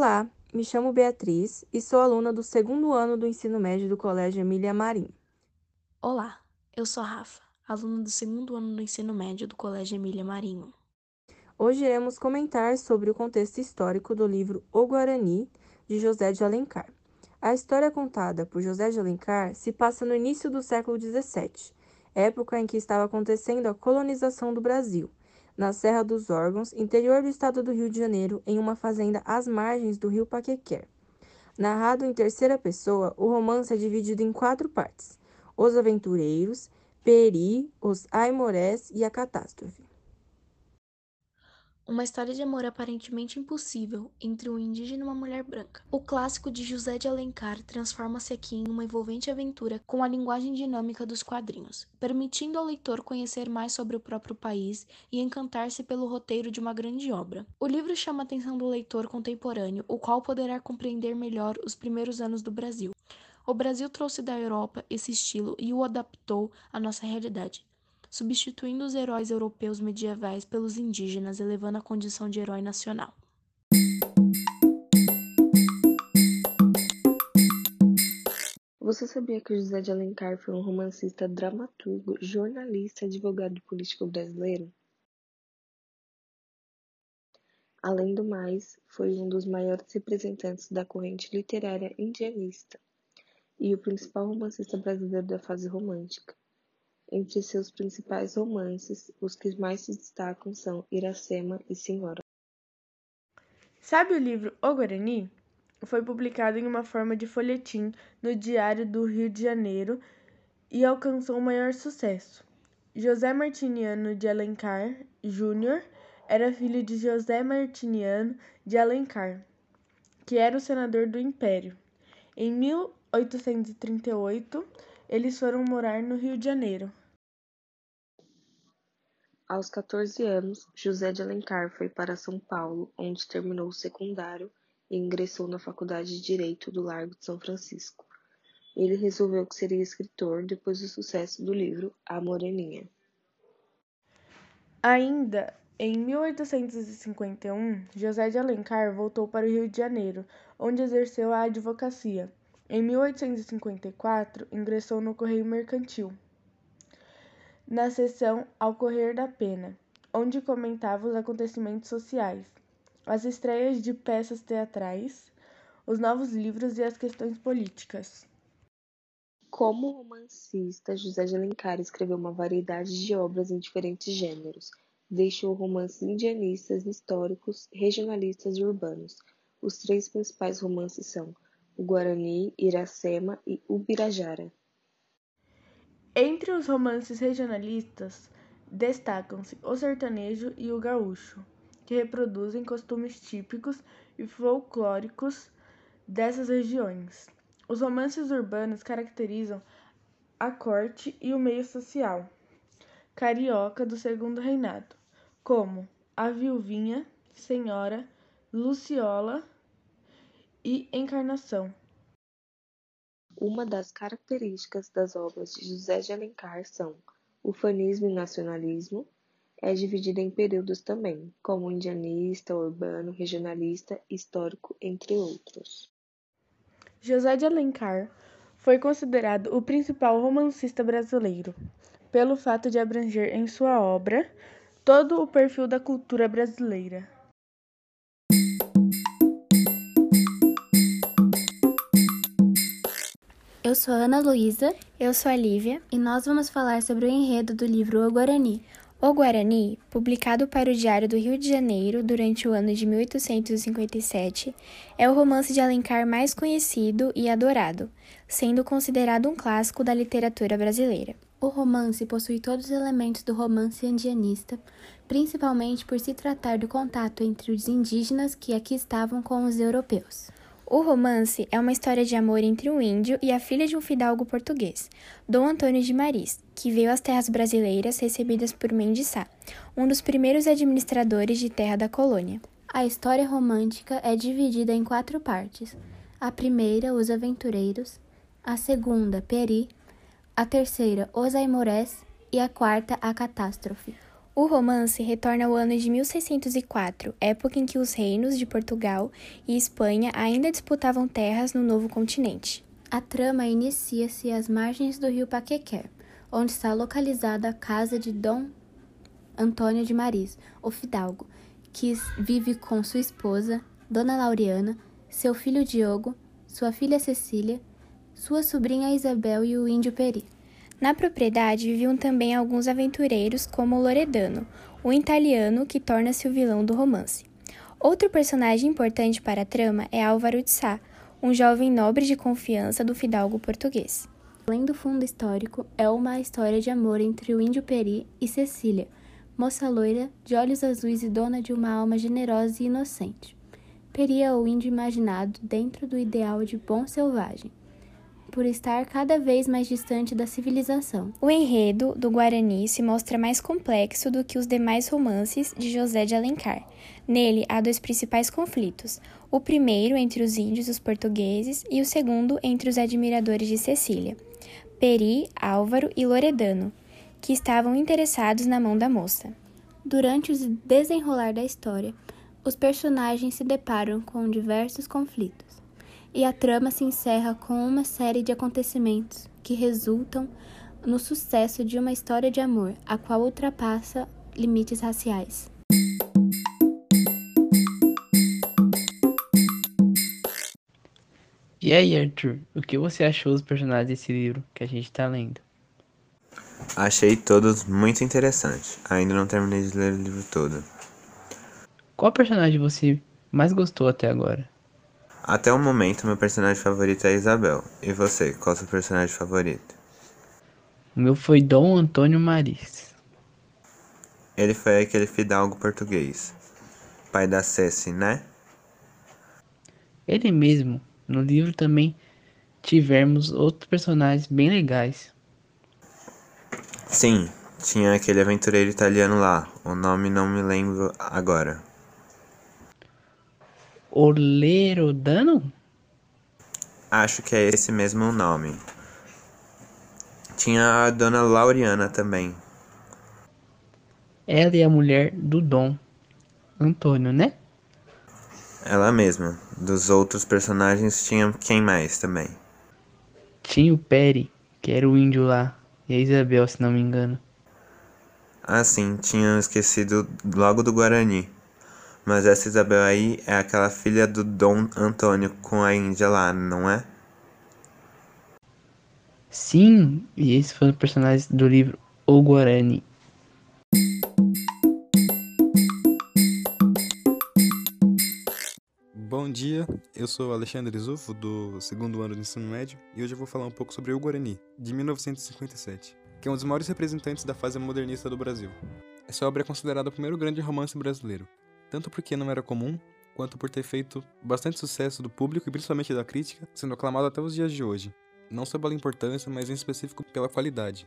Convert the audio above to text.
Olá, me chamo Beatriz e sou aluna do segundo ano do ensino médio do Colégio Emília Marim. Olá, eu sou a Rafa, aluna do segundo ano do ensino médio do Colégio Emília Marinho. Hoje iremos comentar sobre o contexto histórico do livro O Guarani, de José de Alencar. A história contada por José de Alencar se passa no início do século XVII, época em que estava acontecendo a colonização do Brasil na Serra dos Órgãos, interior do estado do Rio de Janeiro, em uma fazenda às margens do rio Paquequer. Narrado em terceira pessoa, o romance é dividido em quatro partes: Os Aventureiros, Peri, Os Aimorés e a Catástrofe. Uma história de amor aparentemente impossível entre um indígena e uma mulher branca. O clássico de José de Alencar transforma-se aqui em uma envolvente aventura com a linguagem dinâmica dos quadrinhos, permitindo ao leitor conhecer mais sobre o próprio país e encantar-se pelo roteiro de uma grande obra. O livro chama a atenção do leitor contemporâneo, o qual poderá compreender melhor os primeiros anos do Brasil. O Brasil trouxe da Europa esse estilo e o adaptou à nossa realidade substituindo os heróis europeus medievais pelos indígenas, elevando a condição de herói nacional. Você sabia que José de Alencar foi um romancista, dramaturgo, jornalista e advogado político brasileiro? Além do mais, foi um dos maiores representantes da corrente literária indianista e o principal romancista brasileiro da fase romântica. Entre seus principais romances, os que mais se destacam são Iracema e Senhora. Sabe o livro O Guarani? Foi publicado em uma forma de folhetim no Diário do Rio de Janeiro e alcançou maior sucesso. José Martiniano de Alencar Júnior era filho de José Martiniano de Alencar, que era o senador do Império. Em 1838, eles foram morar no Rio de Janeiro. Aos 14 anos, José de Alencar foi para São Paulo, onde terminou o secundário e ingressou na Faculdade de Direito do Largo de São Francisco. Ele resolveu que seria escritor depois do sucesso do livro A Moreninha. Ainda em 1851, José de Alencar voltou para o Rio de Janeiro, onde exerceu a advocacia. Em 1854, ingressou no Correio Mercantil na seção Ao Correr da Pena, onde comentava os acontecimentos sociais, as estreias de peças teatrais, os novos livros e as questões políticas. Como romancista, José de Alencar escreveu uma variedade de obras em diferentes gêneros. Deixou romances indianistas, históricos, regionalistas e urbanos. Os três principais romances são O Guarani, Iracema e Ubirajara. Entre os romances regionalistas destacam-se o sertanejo e o gaúcho, que reproduzem costumes típicos e folclóricos dessas regiões. Os romances urbanos caracterizam a corte e o meio social carioca do segundo reinado, como A Viuvinha, Senhora, Luciola e Encarnação. Uma das características das obras de José de Alencar são ufanismo e nacionalismo. É dividida em períodos também, como indianista, urbano, regionalista, histórico, entre outros. José de Alencar foi considerado o principal romancista brasileiro, pelo fato de abranger em sua obra todo o perfil da cultura brasileira. Eu sou Ana Luísa. Eu sou a Lívia. E nós vamos falar sobre o enredo do livro O Guarani. O Guarani, publicado para o Diário do Rio de Janeiro durante o ano de 1857, é o romance de Alencar mais conhecido e adorado, sendo considerado um clássico da literatura brasileira. O romance possui todos os elementos do romance indianista, principalmente por se tratar do contato entre os indígenas que aqui estavam com os europeus. O romance é uma história de amor entre um índio e a filha de um fidalgo português, Dom Antônio de Maris, que veio às terras brasileiras recebidas por Mendes Sá, um dos primeiros administradores de terra da colônia. A história romântica é dividida em quatro partes. A primeira, Os Aventureiros, a segunda, Peri, a terceira, Os Aimorés e a quarta, A Catástrofe. O romance retorna ao ano de 1604, época em que os reinos de Portugal e Espanha ainda disputavam terras no novo continente. A trama inicia-se às margens do rio Paquequer, onde está localizada a casa de Dom Antônio de Maris, o fidalgo, que vive com sua esposa, Dona Laureana, seu filho Diogo, sua filha Cecília, sua sobrinha Isabel e o índio Peri. Na propriedade viviam também alguns aventureiros como Loredano, o italiano que torna-se o vilão do romance. Outro personagem importante para a trama é Álvaro de Sá, um jovem nobre de confiança do fidalgo português. Além do fundo histórico, é uma história de amor entre o índio Peri e Cecília, moça loira, de olhos azuis e dona de uma alma generosa e inocente. Peri é o índio imaginado dentro do ideal de bom selvagem, por estar cada vez mais distante da civilização. O enredo do Guarani se mostra mais complexo do que os demais romances de José de Alencar. Nele há dois principais conflitos: o primeiro entre os índios e os portugueses, e o segundo entre os admiradores de Cecília, Peri, Álvaro e Loredano, que estavam interessados na mão da moça. Durante o desenrolar da história, os personagens se deparam com diversos conflitos, e a trama se encerra com uma série de acontecimentos que resultam no sucesso de uma história de amor, a qual ultrapassa limites raciais. E aí, Arthur, o que você achou dos personagens desse livro que a gente está lendo? Achei todos muito interessantes. Ainda não terminei de ler o livro todo. Qual personagem você mais gostou até agora? Até o momento, meu personagem favorito é a Isabel. E você, qual é o seu personagem favorito? O meu foi Dom Antônio Maris. Ele foi aquele fidalgo português. Pai da Ceci, né? Ele mesmo. No livro também tivemos outros personagens bem legais. Sim, tinha aquele aventureiro italiano lá. O nome não me lembro agora. Olerodano? Acho que é esse mesmo o nome. Tinha a dona Laureana também. Ela é a mulher do Dom Antônio, né? Ela mesma. Dos outros personagens tinha quem mais também? Tinha o Peri, que era o índio lá, e a Isabel, se não me engano. Ah, sim, tinha esquecido logo do Guarani. Mas essa Isabel aí é aquela filha do Dom Antônio com a Índia lá, não é? Sim, e esses foram os personagens do livro O Guarani. Bom dia, eu sou Alexandre Zufo, do segundo ano do ensino médio, e hoje eu vou falar um pouco sobre O Guarani, de 1957, que é um dos maiores representantes da fase modernista do Brasil. Essa obra é considerada o primeiro grande romance brasileiro, tanto porque não era comum, quanto por ter feito bastante sucesso do público e principalmente da crítica, sendo aclamado até os dias de hoje, não só pela importância, mas em específico pela qualidade.